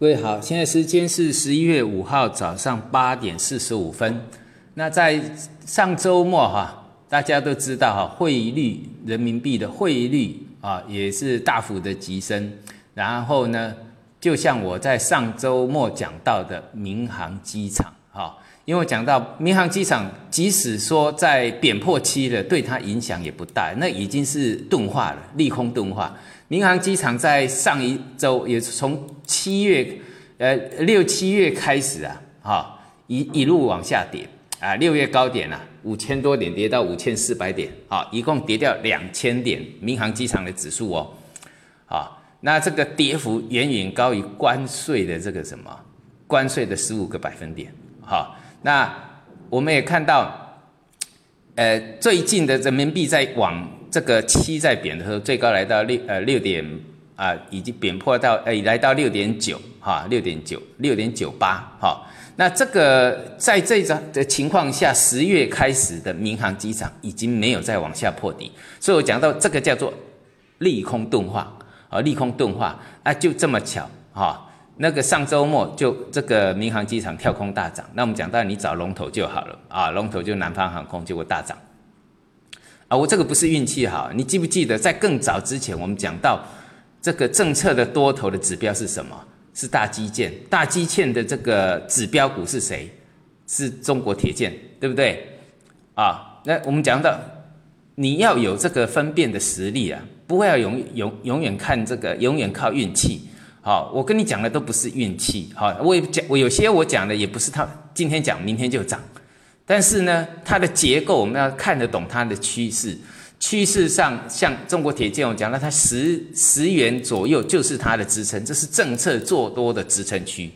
各位好，现在时间是十一月五号早上八点四十五分。那在上周末哈，大家都知道哈，汇率人民币的汇率啊也是大幅的急升。然后呢，就像我在上周末讲到的民航机场哈，因为讲到民航机场，即使说在贬破期了，对它影响也不大，那已经是钝化了，利空钝化。民航机场在上一周也是从七月，呃六七月开始啊，哈一一路往下跌啊，六月高点啊，五千多点跌到五千四百点，好，一共跌掉两千点，民航机场的指数哦，好，那这个跌幅远远高于关税的这个什么关税的十五个百分点，哈，那我们也看到，呃最近的人民币在往。这个七在贬的时候，最高来到六呃六点啊，已经贬破到呃来到六点九哈，六点九六点九八哈。那这个在这张的情况下，十月开始的民航机场已经没有再往下破底，所以我讲到这个叫做利空钝化啊，利空钝化啊，就这么巧哈。那个上周末就这个民航机场跳空大涨，那我们讲到你找龙头就好了啊，龙头就南方航空，结果大涨。啊，我这个不是运气好，你记不记得在更早之前，我们讲到这个政策的多头的指标是什么？是大基建，大基建的这个指标股是谁？是中国铁建，对不对？啊，那我们讲到你要有这个分辨的实力啊，不会要永永永远看这个，永远靠运气。好，我跟你讲的都不是运气。好，我也讲，我有些我讲的也不是他今天讲，明天就涨。但是呢，它的结构我们要看得懂它的趋势。趋势上，像中国铁建，我讲了，它十十元左右就是它的支撑，这是政策做多的支撑区。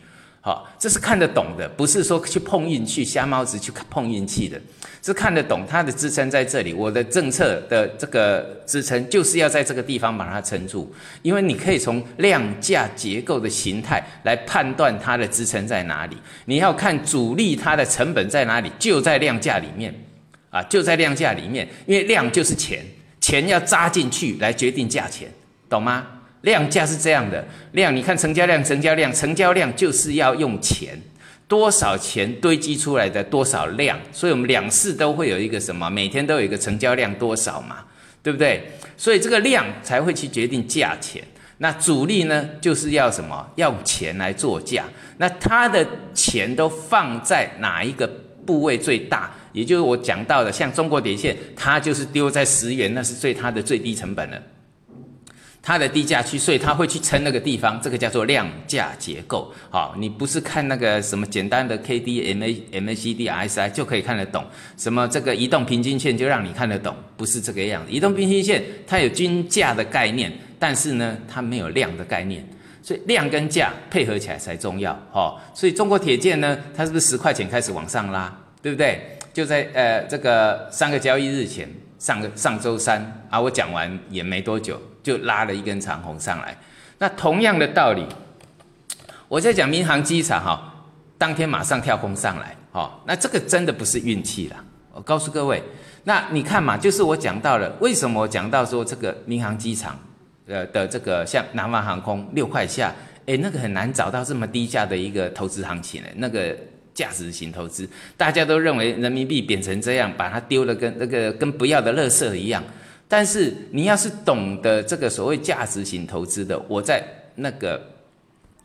好，这是看得懂的，不是说去碰运气、瞎猫子去碰运气的。是看得懂它的支撑在这里，我的政策的这个支撑就是要在这个地方把它撑住，因为你可以从量价结构的形态来判断它的支撑在哪里。你要看主力它的成本在哪里，就在量价里面啊，就在量价里面，因为量就是钱，钱要扎进去来决定价钱，懂吗？量价是这样的，量你看成交量，成交量，成交量就是要用钱。多少钱堆积出来的多少量，所以我们两市都会有一个什么，每天都有一个成交量多少嘛，对不对？所以这个量才会去决定价钱。那主力呢，就是要什么？要钱来做价。那他的钱都放在哪一个部位最大？也就是我讲到的，像中国点线，它就是丢在十元，那是最它的最低成本了。它的低价区，所以它会去撑那个地方，这个叫做量价结构。好，你不是看那个什么简单的 K D M A M A C D R S I 就可以看得懂，什么这个移动平均线就让你看得懂，不是这个样子。移动平均线它有均价的概念，但是呢，它没有量的概念，所以量跟价配合起来才重要。好，所以中国铁建呢，它是不是十块钱开始往上拉，对不对？就在呃这个三个交易日前，上个上周三啊，我讲完也没多久。就拉了一根长红上来，那同样的道理，我在讲民航机场哈，当天马上跳空上来，哈，那这个真的不是运气了。我告诉各位，那你看嘛，就是我讲到了，为什么我讲到说这个民航机场，呃的这个像南方航空六块下，哎，那个很难找到这么低价的一个投资行情的，那个价值型投资，大家都认为人民币贬成这样，把它丢了跟那个跟不要的垃圾一样。但是你要是懂得这个所谓价值型投资的，我在那个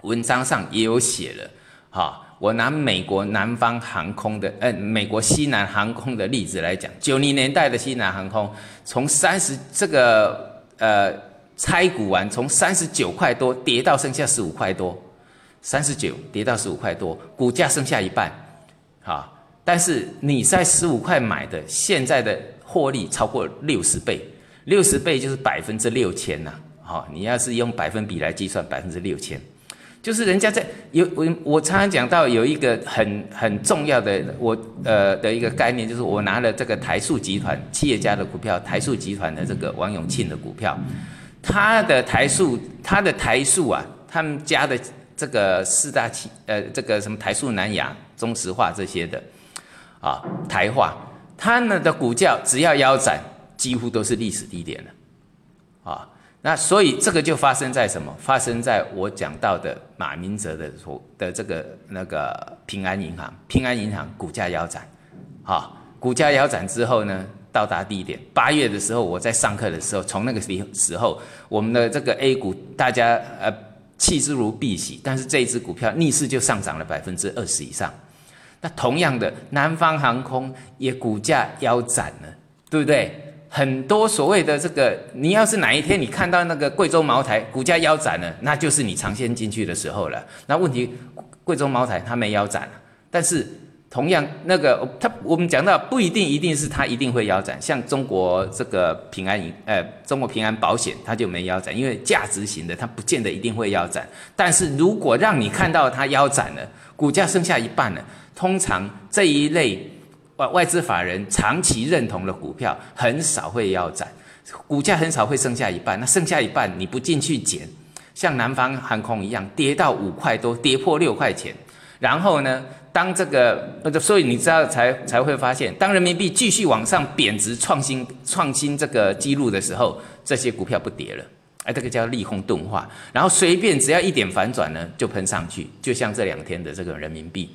文章上也有写了，哈，我拿美国南方航空的，呃，美国西南航空的例子来讲，九零年代的西南航空，从三十这个呃拆股完，从三十九块多跌到剩下十五块多，三十九跌到十五块多，股价剩下一半，哈，但是你在十五块买的，现在的。获利超过六十倍，六十倍就是百分之六千呐。好，你要是用百分比来计算，百分之六千，就是人家在有我我常常讲到有一个很很重要的我呃的一个概念，就是我拿了这个台塑集团企业家的股票，台塑集团的这个王永庆的股票，他的台塑他的台塑啊，他们家的这个四大企呃这个什么台塑南亚、中石化这些的啊台化。他们的股价只要腰斩，几乎都是历史低点了，啊，那所以这个就发生在什么？发生在我讲到的马明哲的所的这个那个平安银行，平安银行股价腰斩，啊，股价腰斩之后呢，到达低点。八月的时候，我在上课的时候，从那个时时候，我们的这个 A 股大家呃弃之如敝屣，但是这一只股票逆势就上涨了百分之二十以上。那同样的，南方航空也股价腰斩了，对不对？很多所谓的这个，你要是哪一天你看到那个贵州茅台股价腰斩了，那就是你尝鲜进去的时候了。那问题，贵州茅台它没腰斩但是同样那个它我们讲到不一定一定是它一定会腰斩，像中国这个平安银，呃，中国平安保险它就没腰斩，因为价值型的它不见得一定会腰斩。但是如果让你看到它腰斩了，股价剩下一半了，通常这一类。外外资法人长期认同的股票很少会腰斩，股价很少会剩下一半。那剩下一半你不进去捡，像南方航空一样跌到五块多，跌破六块钱。然后呢，当这个所以你知道才才会发现，当人民币继续往上贬值，创新创新这个记录的时候，这些股票不跌了，哎，这个叫利空钝化。然后随便只要一点反转呢，就喷上去，就像这两天的这个人民币。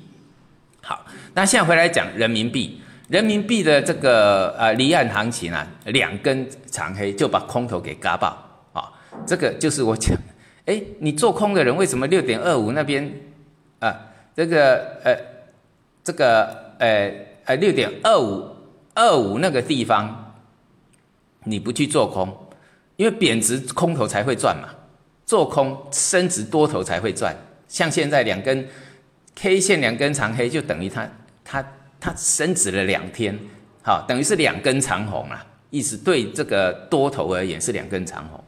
好，那现在回来讲人民币，人民币的这个呃离岸行情啊，两根长黑就把空头给嘎爆啊，这个就是我讲，哎，你做空的人为什么六点二五那边啊，这个呃这个呃呃六点二五二五那个地方你不去做空，因为贬值空头才会赚嘛，做空升值多头才会赚，像现在两根。K 线两根长黑就等于它它它升值了两天，好，等于是两根长红啊，意思对这个多头而言是两根长红，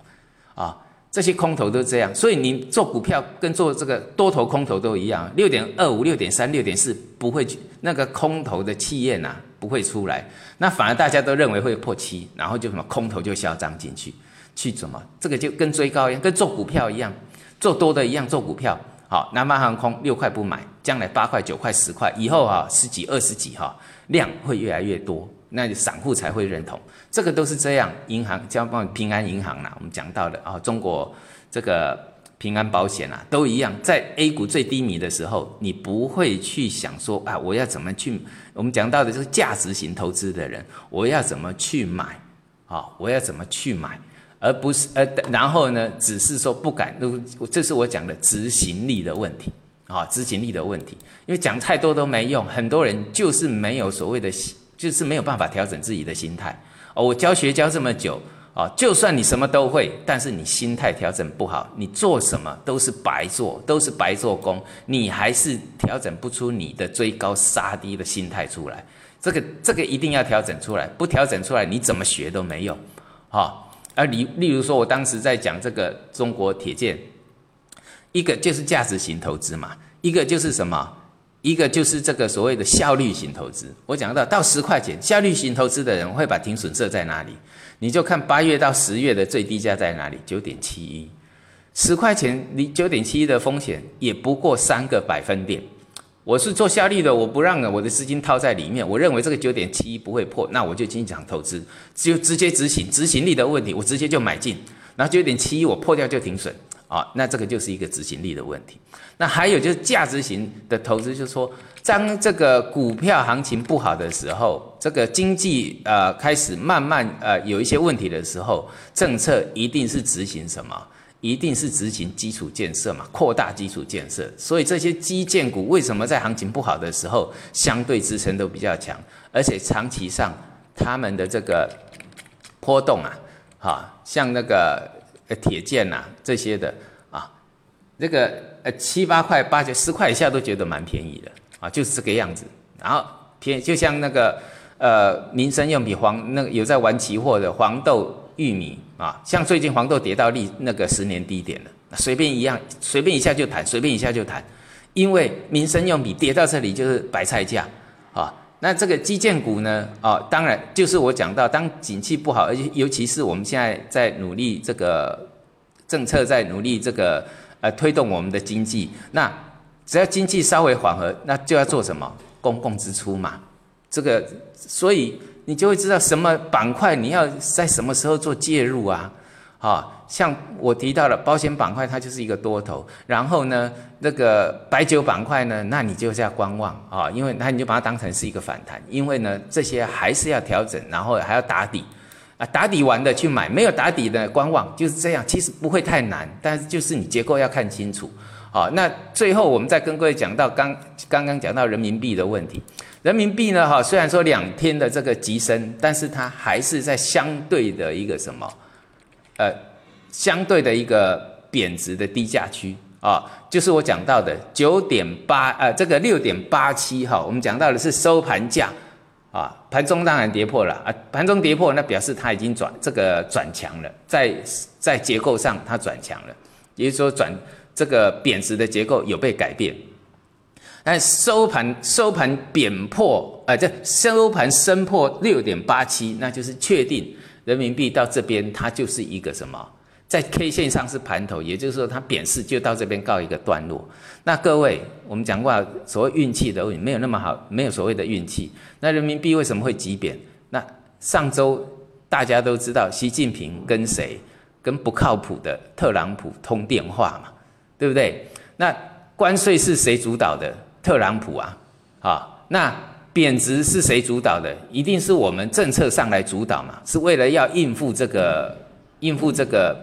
啊，这些空头都这样，所以你做股票跟做这个多头空头都一样，六点二五、六点三、六点四不会去那个空头的气焰呐不会出来，那反而大家都认为会破七，然后就什么空头就嚣张进去，去怎么？这个就跟追高一样，跟做股票一样，做多的一样做股票。好，南方航空六块不买，将来八块、九块、十块，以后啊十几、二十几哈，量会越来越多，那散户才会认同。这个都是这样，银行，交平安银行啦，我们讲到的啊，中国这个平安保险啊，都一样，在 A 股最低迷的时候，你不会去想说啊，我要怎么去？我们讲到的就是价值型投资的人，我要怎么去买？啊，我要怎么去买？而不是呃，然后呢，只是说不敢，这是我讲的执行力的问题啊，执行力的问题。因为讲太多都没用，很多人就是没有所谓的，就是没有办法调整自己的心态。我教学教这么久啊，就算你什么都会，但是你心态调整不好，你做什么都是白做，都是白做工，你还是调整不出你的追高杀低的心态出来。这个这个一定要调整出来，不调整出来，你怎么学都没用，哈。而例例如说，我当时在讲这个中国铁建，一个就是价值型投资嘛，一个就是什么，一个就是这个所谓的效率型投资。我讲到到十块钱，效率型投资的人会把停损设在哪里？你就看八月到十月的最低价在哪里，九点七一，十块钱离九点七一的风险也不过三个百分点。我是做效率的，我不让我的资金套在里面。我认为这个九点七一不会破，那我就进场投资，就直接执行执行力的问题，我直接就买进。然后九点七一我破掉就停损啊，那这个就是一个执行力的问题。那还有就是价值型的投资，就是说当这个股票行情不好的时候，这个经济呃开始慢慢呃有一些问题的时候，政策一定是执行什么？一定是执行基础建设嘛，扩大基础建设，所以这些基建股为什么在行情不好的时候相对支撑都比较强，而且长期上他们的这个波动啊，哈，像那个呃铁建呐这些的啊，这个呃七八块、八九十块以下都觉得蛮便宜的啊，就是这个样子。然后便就像那个呃民生用品黄那个有在玩期货的黄豆。玉米啊，像最近黄豆跌到历那个十年低点了，随便一样，随便一下就弹，随便一下就弹，因为民生用品跌到这里就是白菜价啊。那这个基建股呢，啊，当然就是我讲到，当景气不好，而且尤其是我们现在在努力这个政策，在努力这个呃推动我们的经济，那只要经济稍微缓和，那就要做什么公共支出嘛，这个所以。你就会知道什么板块你要在什么时候做介入啊？啊，像我提到了保险板块，它就是一个多头。然后呢，那个白酒板块呢，那你就是要观望啊，因为那你就把它当成是一个反弹，因为呢，这些还是要调整，然后还要打底啊，打底完的去买，没有打底的观望，就是这样。其实不会太难，但是就是你结构要看清楚。好，那最后我们再跟各位讲到刚刚刚讲到人民币的问题。人民币呢，哈，虽然说两天的这个急升，但是它还是在相对的一个什么？呃，相对的一个贬值的低价区啊，就是我讲到的九点八，呃，这个六点八七哈，我们讲到的是收盘价啊，盘中当然跌破了啊，盘中跌破那表示它已经转这个转强了，在在结构上它转强了，也就是说转这个贬值的结构有被改变，但收盘收盘贬破，呃，这收盘升破六点八七，那就是确定。人民币到这边，它就是一个什么？在 K 线上是盘头，也就是说它贬势就到这边告一个段落。那各位，我们讲过所谓运气的问题，没有那么好，没有所谓的运气。那人民币为什么会急贬？那上周大家都知道，习近平跟谁？跟不靠谱的特朗普通电话嘛，对不对？那关税是谁主导的？特朗普啊，啊，那。贬值是谁主导的？一定是我们政策上来主导嘛？是为了要应付这个应付这个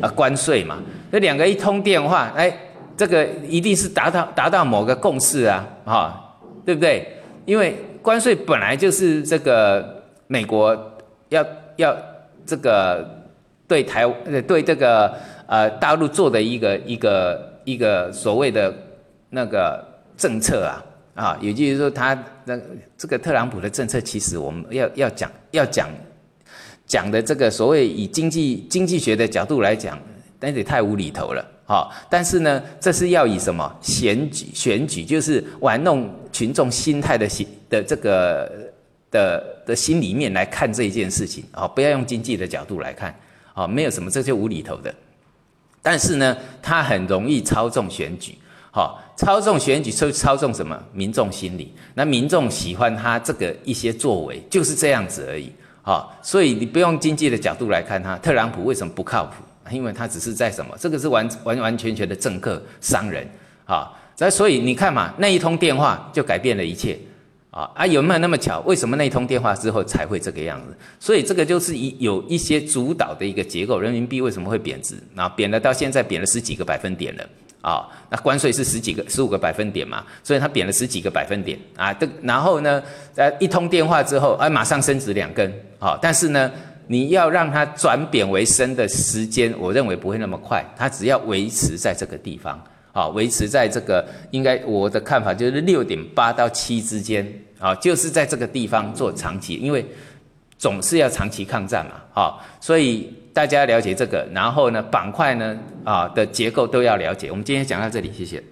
呃关税嘛？这两个一通电话，哎，这个一定是达到达到某个共识啊，哈，对不对？因为关税本来就是这个美国要要这个对台对这个呃大陆做的一个一个一个所谓的那个政策啊。啊，也就是说，他那这个特朗普的政策，其实我们要要讲要讲讲的这个所谓以经济经济学的角度来讲，那也太无厘头了。好，但是呢，这是要以什么选举选举，就是玩弄群众心态的心的这个的的心里面来看这一件事情啊，不要用经济的角度来看啊，没有什么这就无厘头的。但是呢，他很容易操纵选举。好，操纵选举，操操纵什么？民众心理。那民众喜欢他这个一些作为，就是这样子而已。好，所以你不用经济的角度来看他，特朗普为什么不靠谱？因为他只是在什么？这个是完完完全全的政客商人。好，那所以你看嘛，那一通电话就改变了一切。啊啊，有没有那么巧？为什么那通电话之后才会这个样子？所以这个就是一有一些主导的一个结构。人民币为什么会贬值？那贬了到现在贬了十几个百分点了。啊，那关税是十几个、十五个百分点嘛，所以它贬了十几个百分点啊。这然后呢，在一通电话之后，哎，马上升值两根。好，但是呢，你要让它转贬为升的时间，我认为不会那么快。它只要维持在这个地方，啊，维持在这个，应该我的看法就是六点八到七之间，啊，就是在这个地方做长期，因为总是要长期抗战嘛，好，所以。大家了解这个，然后呢，板块呢，啊的结构都要了解。我们今天讲到这里，谢谢。